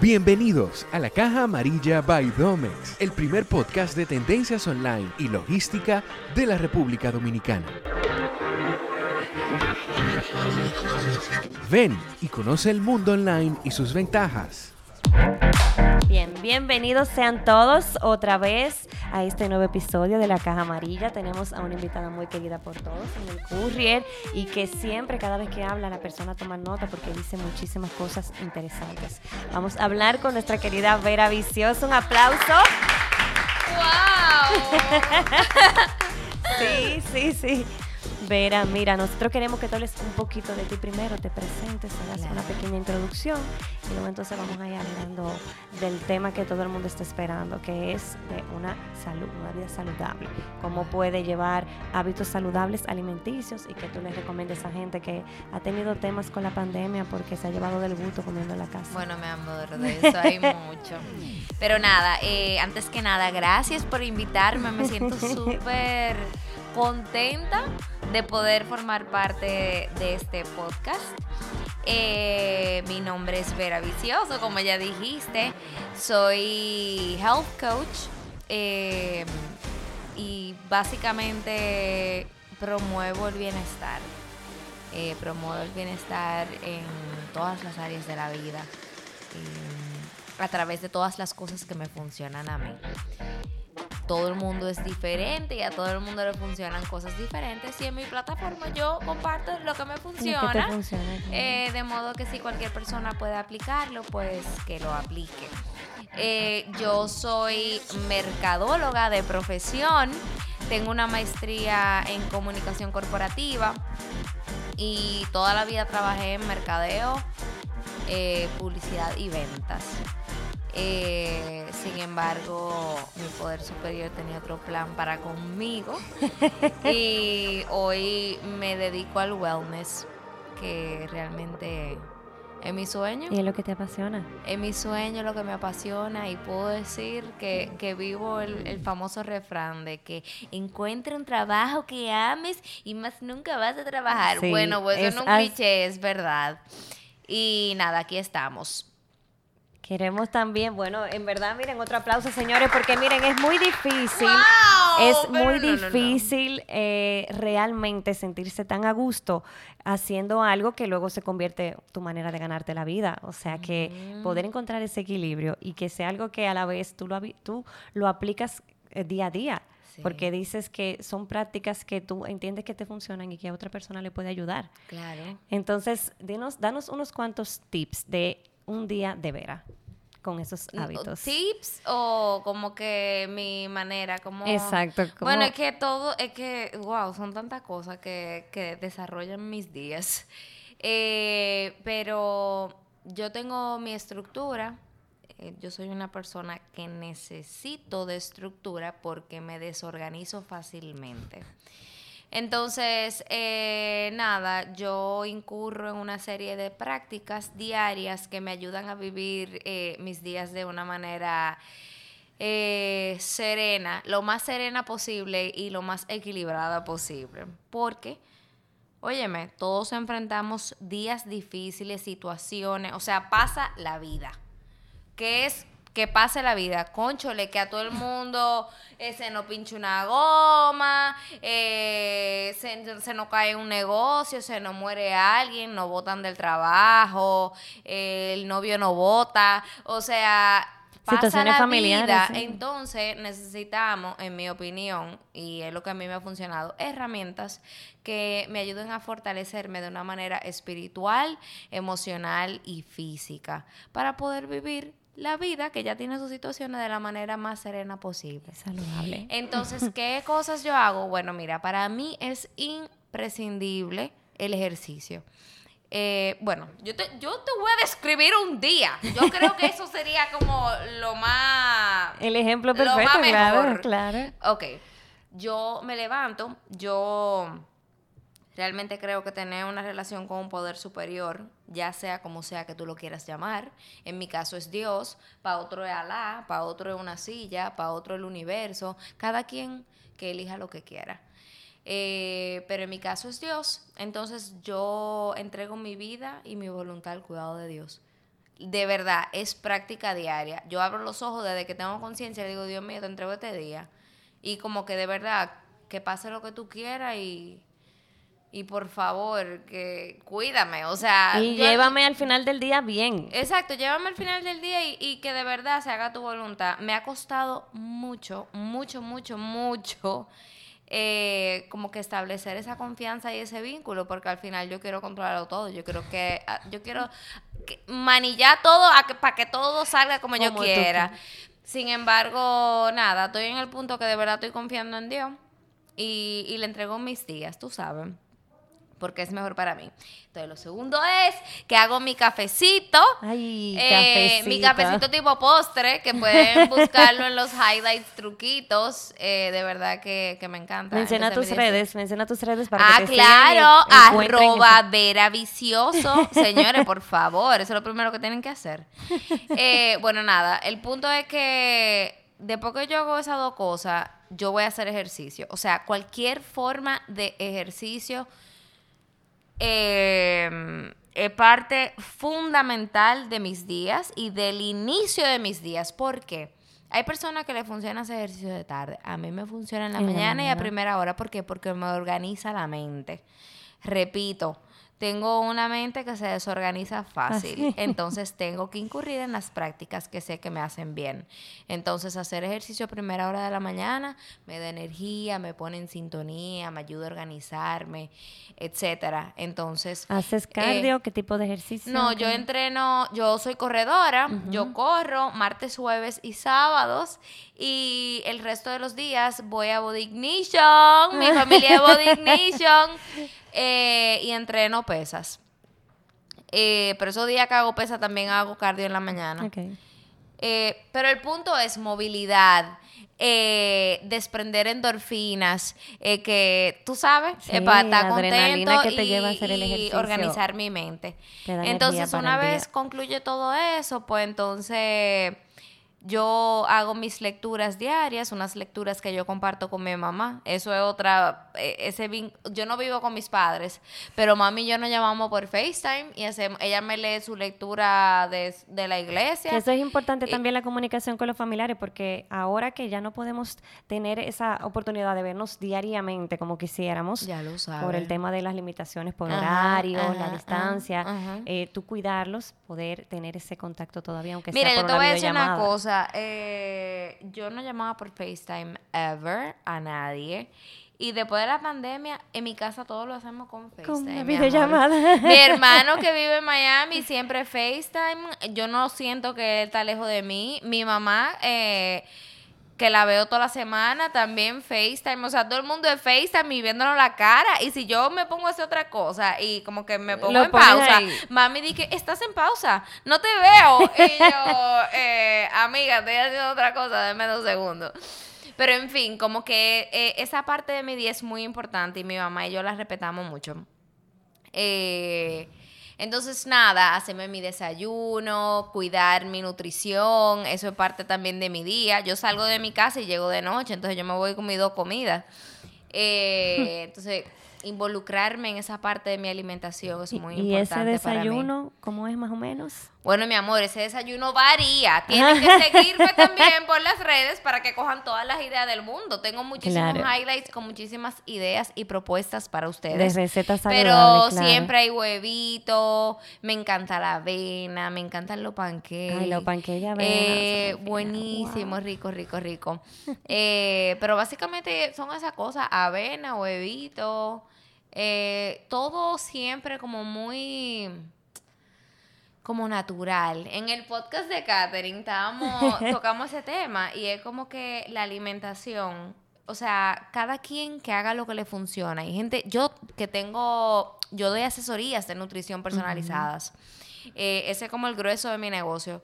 Bienvenidos a la Caja Amarilla by Domex, el primer podcast de tendencias online y logística de la República Dominicana. Ven y conoce el mundo online y sus ventajas. Bien, bienvenidos sean todos otra vez a este nuevo episodio de La Caja Amarilla. Tenemos a una invitada muy querida por todos, en el Courier, y que siempre, cada vez que habla, la persona toma nota porque dice muchísimas cosas interesantes. Vamos a hablar con nuestra querida Vera Vicioso. Un aplauso. ¡Wow! sí, sí, sí. Vera, mira, nosotros queremos que tú hables un poquito de ti primero, te presentes, hagas una pequeña introducción y luego entonces vamos a ir hablando del tema que todo el mundo está esperando, que es de una salud, una vida saludable. Cómo puede llevar hábitos saludables alimenticios y que tú les recomiendes a gente que ha tenido temas con la pandemia porque se ha llevado del gusto comiendo en la casa. Bueno, mi amor, de eso hay mucho. Pero nada, eh, antes que nada, gracias por invitarme, me siento súper contenta de poder formar parte de este podcast. Eh, mi nombre es Vera Vicioso, como ya dijiste. Soy health coach eh, y básicamente promuevo el bienestar. Eh, promuevo el bienestar en todas las áreas de la vida, a través de todas las cosas que me funcionan a mí todo el mundo es diferente y a todo el mundo le funcionan cosas diferentes y en mi plataforma yo comparto lo que me funciona, eh, de modo que si cualquier persona puede aplicarlo, pues que lo aplique. Eh, yo soy mercadóloga de profesión, tengo una maestría en comunicación corporativa y toda la vida trabajé en mercadeo, eh, publicidad y ventas. Eh, sin embargo, mi poder superior tenía otro plan para conmigo. y hoy me dedico al wellness, que realmente es mi sueño. Y es lo que te apasiona. Es mi sueño, lo que me apasiona. Y puedo decir que, vivo el, famoso refrán de que encuentre un trabajo que ames y más nunca vas a trabajar. bueno, pues eso no es un cliché, es verdad. Y nada, aquí estamos Queremos también, bueno, en verdad, miren, otro aplauso, señores, porque miren, es muy difícil, es muy difícil eh, realmente sentirse tan a gusto haciendo algo que luego se convierte tu manera de ganarte la vida. O sea, que poder encontrar ese equilibrio y que sea algo que a la vez tú lo, tú lo aplicas eh, día a día. Porque dices que son prácticas que tú entiendes que te funcionan y que a otra persona le puede ayudar. Claro. Entonces, dinos, danos unos cuantos tips de un día de vera con esos hábitos. ¿Tips o como que mi manera? Como... Exacto. Bueno, es que todo, es que, wow, son tantas cosas que, que desarrollan mis días. Eh, pero yo tengo mi estructura. Eh, yo soy una persona que necesito de estructura porque me desorganizo fácilmente. Entonces, eh, nada, yo incurro en una serie de prácticas diarias que me ayudan a vivir eh, mis días de una manera eh, serena, lo más serena posible y lo más equilibrada posible. Porque, óyeme, todos enfrentamos días difíciles, situaciones, o sea, pasa la vida. Que es que pase la vida. Conchole, que a todo el mundo eh, se nos pinche una goma, eh, se, se, nos cae un negocio, se nos muere alguien, nos botan del trabajo, eh, el novio no vota. O sea, pasa la vida. Entonces necesitamos, en mi opinión, y es lo que a mí me ha funcionado, herramientas que me ayuden a fortalecerme de una manera espiritual, emocional y física para poder vivir la vida que ya tiene sus situaciones de la manera más serena posible. Saludable. Entonces, ¿qué cosas yo hago? Bueno, mira, para mí es imprescindible el ejercicio. Eh, bueno, yo te, yo te voy a describir un día. Yo creo que eso sería como lo más... El ejemplo perfecto, claro, claro. Ok, yo me levanto, yo Realmente creo que tener una relación con un poder superior, ya sea como sea que tú lo quieras llamar, en mi caso es Dios, para otro es Alá, para otro es una silla, para otro el universo, cada quien que elija lo que quiera. Eh, pero en mi caso es Dios, entonces yo entrego mi vida y mi voluntad al cuidado de Dios. de verdad, es práctica diaria. Yo abro los ojos desde que tengo conciencia y digo, Dios mío, te entrego este día. Y como que de verdad, que pase lo que tú quieras y, y por favor, que cuídame. O sea... Y llévame al final del día bien. Exacto, llévame al final del día y, y que de verdad se haga tu voluntad. Me ha costado mucho, mucho, mucho, mucho eh, como que establecer esa confianza y ese vínculo, porque al final yo quiero controlarlo todo, yo quiero que, ah, yo quiero manillar todo para que todo salga como, yo quiera. Sin embargo, nada, estoy en el punto que de verdad estoy confiando en Dios y, y le entrego mis días, tú sabes porque es mejor para mí. Entonces, lo segundo es que hago mi cafecito. Ay, eh, mi cafecito tipo postre, que pueden buscarlo en los highlights, truquitos. Eh, de verdad que, me encanta. Menciona tus redes, menciona tus redes para ah, que te claro, arroba Vera Vicioso. Señores, por favor, eso es lo primero que tienen que hacer. Eh, bueno, nada, el punto es que después que yo hago esas dos cosas, yo voy a hacer ejercicio. O sea, cualquier forma de ejercicio eh, es parte fundamental de mis días y del inicio de mis días. ¿Por qué? Hay personas que le funciona hacer ejercicio de tarde. A mí me funciona en la, mañana, y a primera hora. ¿Por qué? Porque me organiza la mente. Repito, tengo una mente que se desorganiza fácil, entonces tengo que incurrir en las prácticas que sé que me hacen bien. Entonces hacer ejercicio a primera hora de la mañana me da energía, me pone en sintonía, me ayuda a organizarme, etcétera. Entonces, ¿haces eh, cardio? ¿Qué tipo de ejercicio? No, yo entreno, yo soy corredora, yo corro martes, jueves y sábados y el resto de los días voy a Body Ignition, mi familia es Body Ignition. Eh, y entreno pesas. Eh, pero esos días que hago pesas también hago cardio en la mañana. Eh, pero el punto es movilidad, desprender endorfinas, que tú sabes, para estar contento y, organizar mi mente. Entonces, una vez concluye todo eso, pues entonces yo hago mis lecturas diarias, unas lecturas que yo comparto con mi mamá. Eso es otra, e, ese yo no vivo con mis padres, pero mami y yo nos llamamos por FaceTime y ella me lee su lectura de, la iglesia. Eso es importante también la comunicación con los familiares, porque ahora que ya no podemos tener esa oportunidad de vernos diariamente como quisiéramos, ya lo por el tema de las limitaciones por horario, la distancia, eh, tú cuidarlos, poder tener ese contacto todavía, aunque sea por yo te voy a decir una cosa eh, yo no llamaba por FaceTime ever a nadie. Y después de la pandemia, en mi casa todo lo hacemos con FaceTime. Con una videollamada. Mi, hermano que vive en Miami siempre FaceTime. Yo no siento que él está lejos de mí. Mi mamá, eh, que la veo toda la semana, también FaceTime. O sea, todo el mundo es FaceTime y viéndonos la cara. Y si yo me pongo a hacer otra cosa y como que me pongo en pausa, mami dice, estás en pausa, no te veo. y yo, eh, amiga, estoy haciendo otra cosa, déme dos segundos. Pero en fin, como que eh, esa parte de mi día es muy importante y mi mamá y yo la respetamos mucho. Eh, entonces, nada, hacerme mi desayuno, cuidar mi nutrición, eso es parte también de mi día. Yo salgo de mi casa y llego de noche, entonces yo me voy con mis dos comidas. Eh, entonces, involucrarme en esa parte de mi alimentación es muy importante. ¿Y ese desayuno, cómo es más o menos? Bueno, mi amor, ese desayuno varía. Tienen que seguirme también por las redes para que cojan todas las ideas del mundo. Tengo muchísimos highlights con muchísimas ideas y propuestas para ustedes. De recetas saludables, Pero siempre hay huevito, me encanta la avena, me encantan los panqueques. Ay, los panqueques avena. Eh, buenísimo, rico, rico, rico. eh, pero básicamente son esas cosas, avena, huevito, eh, todo siempre como muy como natural. En el podcast de Catherine estábamos, tocamos ese tema y es como que la alimentación, o sea, cada quien que haga lo que le funciona. Y gente, yo que tengo, yo doy asesorías de nutrición personalizadas. Eh, ese es como el grueso de mi negocio.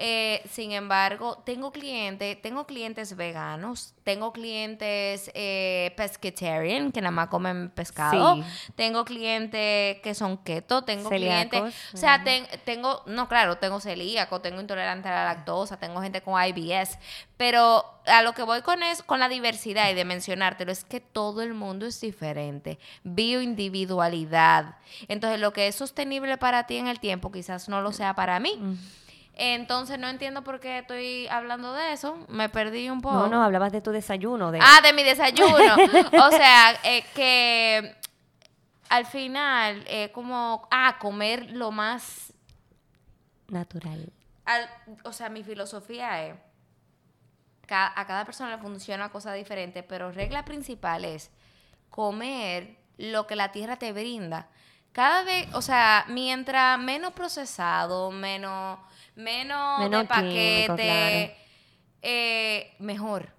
Eh, sin embargo, tengo clientes, tengo clientes veganos, tengo clientes eh, pescatarian, que nada más comen pescado. Tengo clientes que son keto, tengo clientes, o sea, tengo, no, claro, tengo celíaco, tengo intolerante a la lactosa, tengo gente con IBS, pero a lo que voy con es con la diversidad y de mencionártelo es que todo el mundo es diferente, bioindividualidad. Entonces, lo que es sostenible para ti en el tiempo quizás no lo sea para mí. Mm. Entonces no entiendo por qué estoy hablando de eso. Me perdí un poco. No, no, hablabas de tu desayuno. De... Ah, de mi desayuno. o sea, eh, que al final, eh, como, ah, comer lo más... Natural. o sea, mi filosofía es, a cada persona le funciona cosa diferente, pero regla principal es comer lo que la tierra te brinda. Cada vez, o sea, mientras menos procesado, menos menos, de paquete, eh, mejor.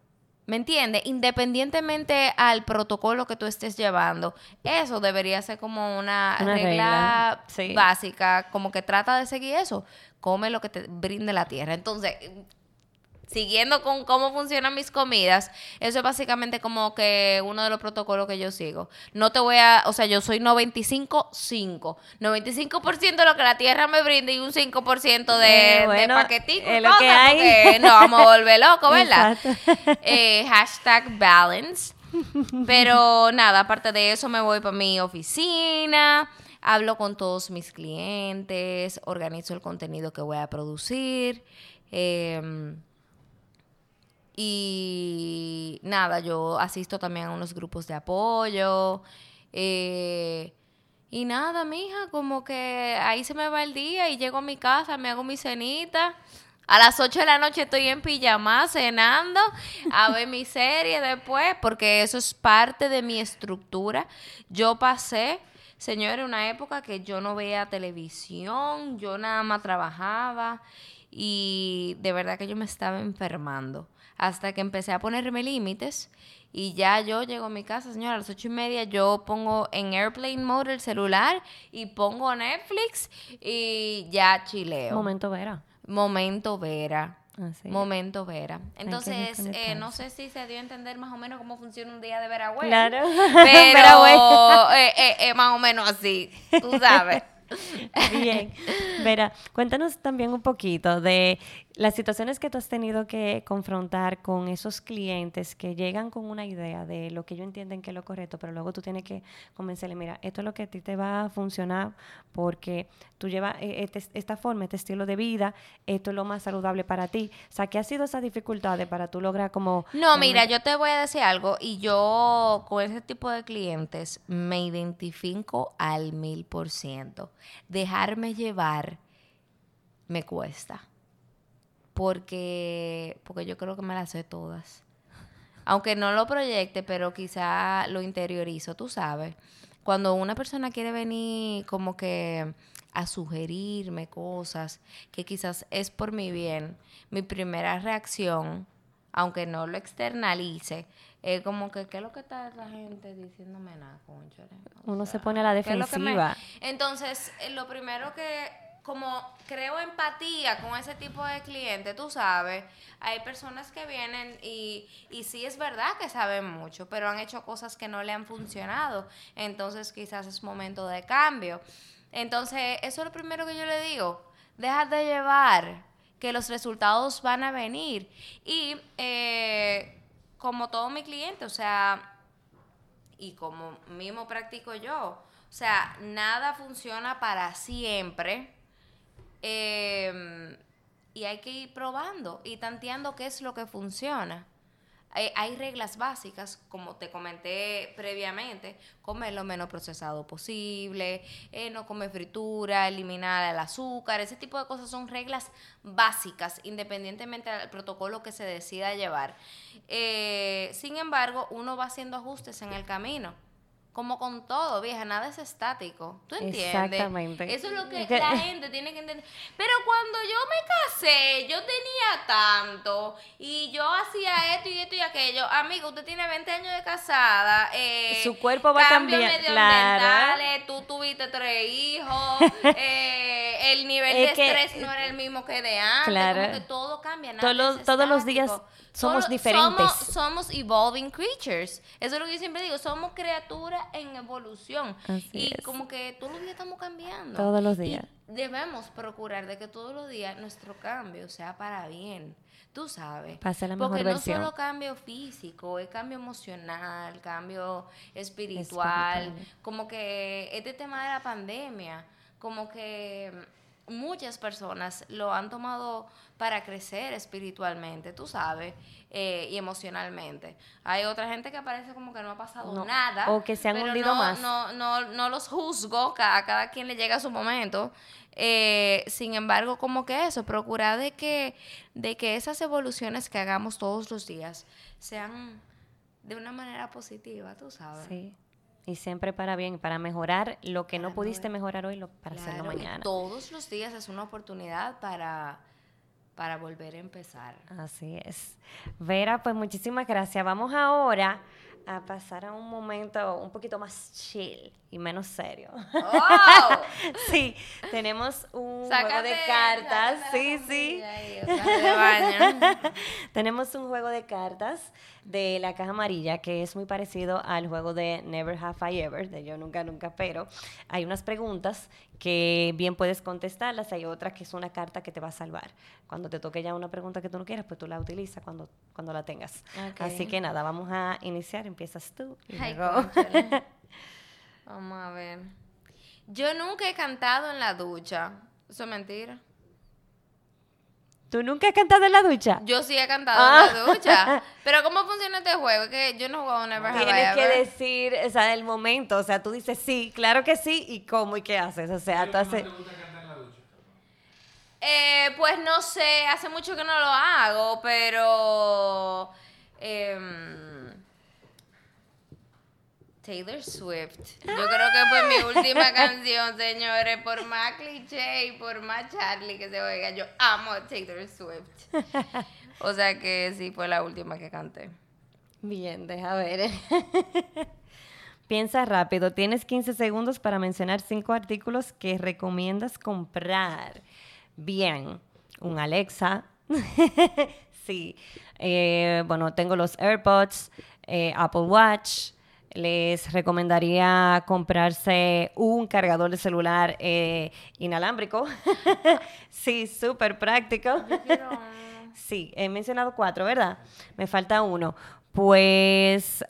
¿Me entiendes? Independientemente al protocolo que tú estés llevando, eso debería ser como una, regla, básica, como que trata de seguir eso. Come lo que te brinde la tierra. Entonces, siguiendo con cómo funcionan mis comidas, eso es básicamente como que uno de los protocolos que yo sigo. No te voy a, o sea, yo soy 95-5. 95%, de lo que la tierra me brinda y un 5% de, eh, de paquetico. lo que hay. no vamos a volver locos, ¿verdad? Eh, hashtag balance. Pero nada, aparte de eso me voy para mi oficina, hablo con todos mis clientes, organizo el contenido que voy a producir. Eh, y nada, yo asisto también a unos grupos de apoyo. Eh, y nada, mija, como que ahí se me va el día y llego a mi casa, me hago mi cenita. A las 8 de la noche estoy en pijama cenando, a ver mi serie después, porque eso es parte de mi estructura. Yo pasé, señores, una época que yo no veía televisión, yo nada más trabajaba y de verdad que yo me estaba enfermando hasta que empecé a ponerme límites y ya yo llego a mi casa, señora, a las ocho y media yo pongo en airplane mode el celular y pongo Netflix y ya chileo. Momento Vera. Momento Vera. Ah, Momento Vera. Entonces, eh, no sé si se dio a entender más o menos cómo funciona un día de Veragüe. Claro. Pero eh, eh, más o menos así, tú sabes. Bien. Vera, cuéntanos también un poquito de las situaciones que tú has tenido que confrontar con esos clientes que llegan con una idea de lo que ellos entienden que es lo correcto, pero luego tú tienes que convencerle, mira, esto es lo que a ti te va a funcionar porque tú llevas eh, este, esta forma, este estilo de vida, esto es lo más saludable para ti. O sea, ¿qué ha sido esas dificultades para tú lograr como... No, mira, yo te voy a decir algo y yo con ese tipo de clientes me identifico al mil por ciento. Dejarme llevar me cuesta porque, porque yo creo que me las sé todas. Aunque no lo proyecte, pero quizá lo interiorizo, tú sabes. Cuando una persona quiere venir como que a sugerirme cosas que quizás es por mi bien, mi primera reacción, aunque no lo externalice, es como que, ¿qué es lo que está la gente diciéndome nada? Uno se pone a la defensiva. Entonces, eh, lo primero que como creo empatía con ese tipo de cliente, tú sabes, hay personas que vienen y, y sí es verdad que saben mucho, pero han hecho cosas que no le han funcionado, entonces quizás es momento de cambio. Entonces, eso es lo primero que yo le digo, déjate de llevar, que los resultados van a venir. Y eh, como todo mi cliente, o sea, y como mismo practico yo, o sea, nada funciona para siempre Em, y hay que ir probando y tanteando qué es lo que funciona. Hay, reglas básicas, como te comenté previamente, comer lo menos procesado posible, eh, no comer fritura, eliminar el azúcar, ese tipo de cosas son reglas básicas, independientemente del protocolo que se decida llevar. Eh, sin embargo, uno va haciendo ajustes en el camino como con todo, vieja, nada es estático. ¿Tú entiendes? Exactamente. Eso es lo que la gente tiene que entender. Pero cuando yo me casé, yo tenía tanto y yo hacía esto y esto y aquello. Amigo, usted tiene 20 años de casada. Eh, Su cuerpo va a cambiar. Claro. Tú tuviste tres hijos. eh, el nivel de estrés no era el mismo que de antes. Claro. Como que todo cambia. Nada todos, todos los días somos diferentes. Somos, evolving creatures. Eso es lo que yo siempre digo. Somos criaturas en evolución. y como que todos los días estamos cambiando. Todos los días. debemos procurar de que todos los días nuestro cambio sea para bien. Tú sabes. Pase la mejor Porque no solo cambio físico, es cambio emocional, cambio espiritual. Como que este tema de la pandemia, como que muchas personas lo han tomado para crecer espiritualmente, tú sabes, eh, y emocionalmente. Hay otra gente que parece como que no ha pasado nada. O que se han hundido más. No, no, no los juzgo, a cada, quien le llega su momento. Eh, sin embargo, como que eso, procurar de que, de que esas evoluciones que hagamos todos los días sean de una manera positiva, tú sabes. Sí. Y siempre para bien, para mejorar lo que no pudiste mejorar hoy, lo, para hacerlo mañana. todos los días es una oportunidad para, para volver a empezar. Así es. Vera, pues muchísimas gracias. Vamos ahora a pasar a un momento un poquito más chill y menos serio. ¡Oh! sí, tenemos un juego de cartas. Sí, sí. tenemos un juego de cartas de la caja amarilla que es muy parecido al juego de Never Have I Ever, de Yo Nunca Nunca Pero. Hay unas preguntas que bien puedes contestarlas, hay otras que es una carta que te va a salvar. Cuando te toque ya una pregunta que tú no quieras, pues tú la utilizas cuando, cuando la tengas. Así que nada, vamos a iniciar, empiezas tú. vamos a ver. Yo nunca he cantado en la ducha. ¿Eso es mentira? ¿Tú nunca has cantado en la ducha? Yo sí he cantado en la ah. ducha. Pero ¿cómo funciona este juego? Es que yo no he jugado Never Have Tienes que decir, o sea, el momento. O sea, tú dices sí, claro que sí, y cómo y qué haces. O sea, tú haces... ¿Te gusta cantar en la ducha? Eh, pues no sé, hace mucho que no lo hago, pero... Eh, Taylor Swift. Yo creo que fue mi última canción, señores, por más cliché y por más Charlie que se oiga. Yo amo a Taylor Swift. O sea que sí, fue la última que canté. Bien, deja ver. Piensa rápido. Tienes 15 segundos para mencionar cinco artículos que recomiendas comprar. Bien, un Alexa. sí. Eh, bueno, tengo los AirPods, eh, Apple Watch les recomendaría comprarse un cargador de celular eh, inalámbrico. sí, súper práctico. sí, he mencionado cuatro, ¿verdad? Me falta uno. Pues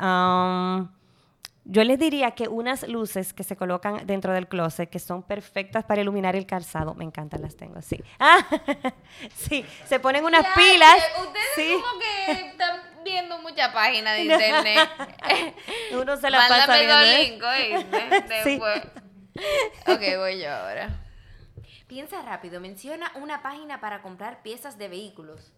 yo les diría que unas luces que se colocan dentro del closet, que son perfectas para iluminar el calzado, me encantan, las tengo, sí. Ah, sí, se ponen unas pilas. Ustedes sí. como que viendo muchas páginas de internet. Uno se la pasa viendo. link, Después. Ok, voy yo ahora. Piensa rápido, menciona una página para comprar piezas de vehículos.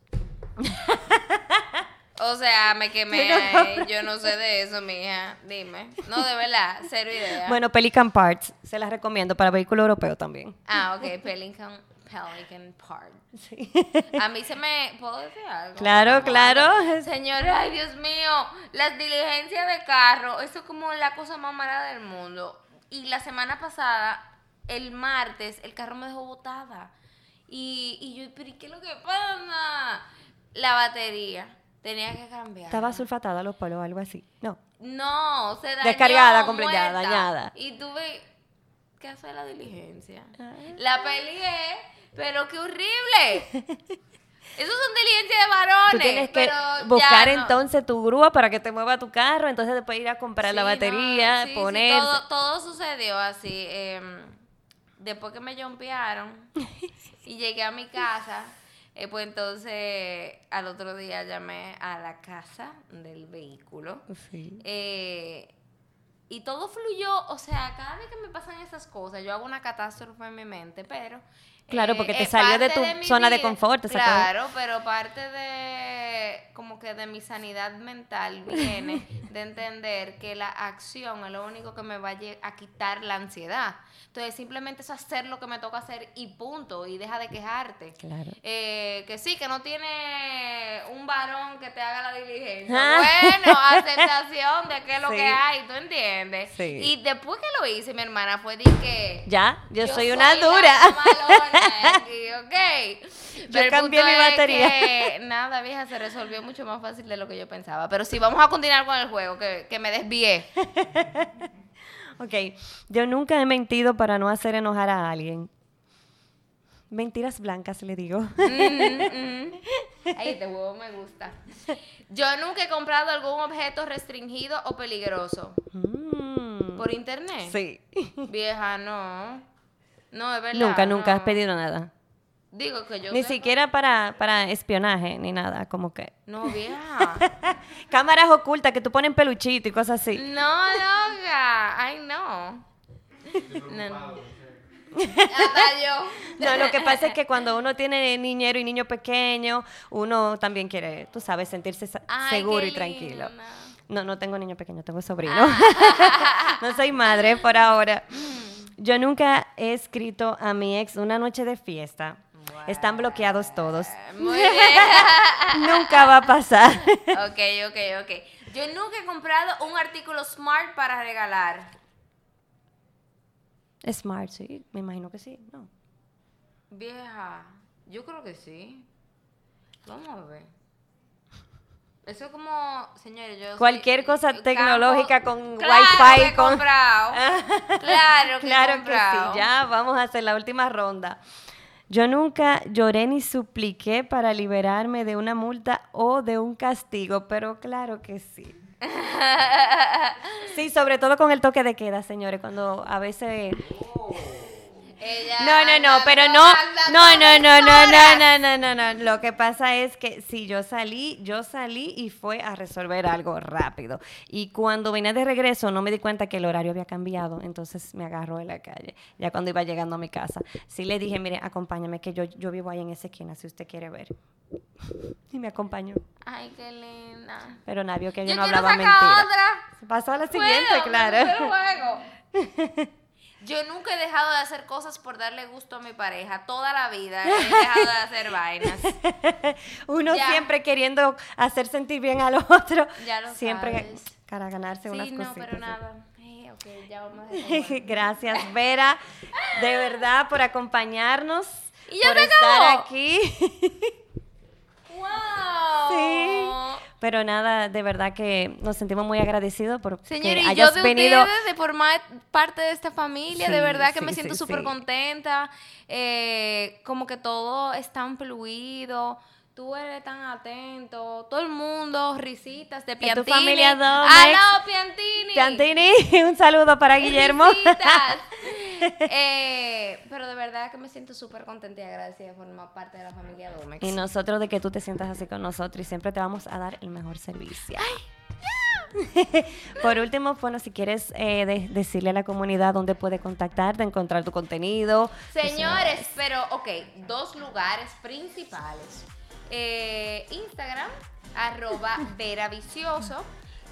O sea, me quemé. Yo no sé de eso, mija. Dime. No, de verdad, cero idea. Bueno, Pelican Parts, se las recomiendo para vehículo europeo también. Ah, ok, Pelican Pelican Park. Sí. A mí se me... ¿Puedo decir algo? Claro, claro. Señora, ay, Dios mío. Las diligencias de carro, eso es como la cosa más mala del mundo. Y la semana pasada, el martes, el carro me dejó botada. Y, y yo, ¿pero qué es lo que pasa? La batería. Tenía que cambiar. Estaba sulfatada los polos o algo así. No. No, se dañó. Descargada, completa, dañada. Y tuve que hacer la diligencia. Ah. La peleé pero qué horrible. Esos son diligencias de varones. Tú tienes que buscar entonces tu grúa para que te mueva tu carro, entonces después ir a comprar la batería, poner. todo, todo, sucedió así. Em, después que me jumpearon y llegué a mi casa, eh, pues entonces al otro día llamé a la casa del vehículo. Sí. Eh, y todo fluyó, o sea, cada vez que me pasan esas cosas, yo hago una catástrofe en mi mente, pero Claro, porque te salió de tu zona de confort. Claro, pero parte de como que de mi sanidad mental viene de entender que la acción es lo único que me va a, quitar la ansiedad. Entonces, simplemente es hacer lo que me toca hacer y punto, y deja de quejarte. Claro. Eh, que sí, que no tiene un varón que te haga la diligencia. Ah. Bueno, aceptación de qué es lo Sí. que hay, ¿tú entiendes? Sí. Y después que lo hice, mi hermana fue de que... Ya, yo, soy una la dura. malona aquí, ok. Pero el cambié mi batería. que, nada, vieja, se resolvió mucho más fácil de lo que yo pensaba. Pero sí, vamos a continuar con el juego, que, que me desvié. Ok, yo nunca he mentido para no hacer enojar a alguien. Mentiras blancas, le digo. Mm, mm. Ay, este huevo me gusta. Yo nunca he comprado algún objeto restringido o peligroso. Mm, ¿Por internet? Sí. Vieja, no. No, es verdad. Nunca, nunca has pedido nada. Digo que yo. Ni siquiera para, para espionaje, ni nada, como que. No, vieja. Cámaras ocultas que tú pones peluchito y cosas así. No, loca. Ay, no. No. No, lo que pasa es que cuando uno tiene niñero y niño pequeño, uno también quiere, tú sabes, sentirse Ay, seguro y tranquilo. No, no tengo niño pequeño, tengo sobrino. Ah. no soy madre por ahora. Yo nunca he escrito a mi ex una noche de fiesta. Están bloqueados todos. Muy bien. Nunca va a pasar. ok, ok, ok. Yo nunca he comprado un artículo smart para regalar. Smart, sí, me imagino que sí. No. Vieja, yo creo que sí. Vamos a ver. Eso es como, señores, yo soy Cualquier cosa tecnológica con claro Wi-Fi, Que con- comprado. claro que Claro que sí, ya vamos a hacer la última ronda. Yo nunca lloré ni supliqué para liberarme de una multa o de un castigo, pero claro que sí. Sí, sobre todo con el toque de queda, señores, cuando a veces... Ella No, no, no, pero no, no, no, no, no, no, no, no, no, no. Lo que pasa es que si yo salí, yo salí y fue a resolver algo rápido. Y cuando vine de regreso no me di cuenta que el horario había cambiado, entonces me agarró en la calle, ya cuando iba llegando a mi casa. Sí le dije, mire, acompáñame, que yo, yo vivo ahí en esa esquina, si usted quiere ver. Y me acompañó. Ay, qué linda. Pero nadie vio que yo, Yo no hablaba sacar mentira. otra. Pasó a la ¿Puedo? siguiente, claro. Pero juego. Yo nunca he dejado de hacer cosas por darle gusto a mi pareja. Toda la vida he dejado de hacer vainas. Uno Ya. siempre queriendo hacer sentir bien al otro. Ya lo siempre sabes. para ganarse unas Sí, no, pero nada. Eh, ya vamos a. Gracias, Vera, de verdad, por acompañarnos. ¿Y ya por estar aquí. ¡Wow! Sí. Pero nada, de verdad que nos sentimos muy agradecidos por Señores, que y yo hayas de venido. ustedes, de formar parte de esta familia, de verdad que sí, me siento súper sí. contenta. eh, como que todo es tan fluido. Tú eres tan atento. Todo el mundo, risitas de tu Piantini. familia Domex. ¡Aló, Piantini! Piantini, un saludo para Guillermo. Eh, pero de verdad que me siento súper contenta y agradecida de formar parte de la familia Domex. Y nosotros de que tú te sientas así con nosotros y siempre te vamos a dar el mejor servicio. Por último, bueno, si quieres eh, de- decirle a la comunidad dónde puede contactarte, encontrar tu contenido. Señores, pero ok, dos lugares principales. Eh, Instagram, arroba Vera Vicioso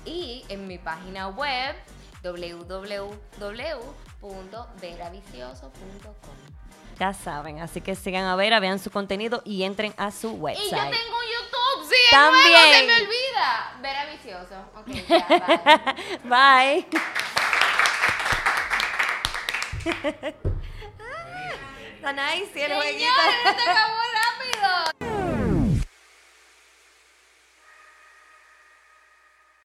y en mi página web www.veravicioso.com. Ya saben, así que sigan a Vera, vean su contenido y entren a su Y yo website. tengo un YouTube, sí, También. nuevo, se me olvida. Vera Vicioso. Ya, bye. Bye. Está nice, el jueguito. Señores, se acabó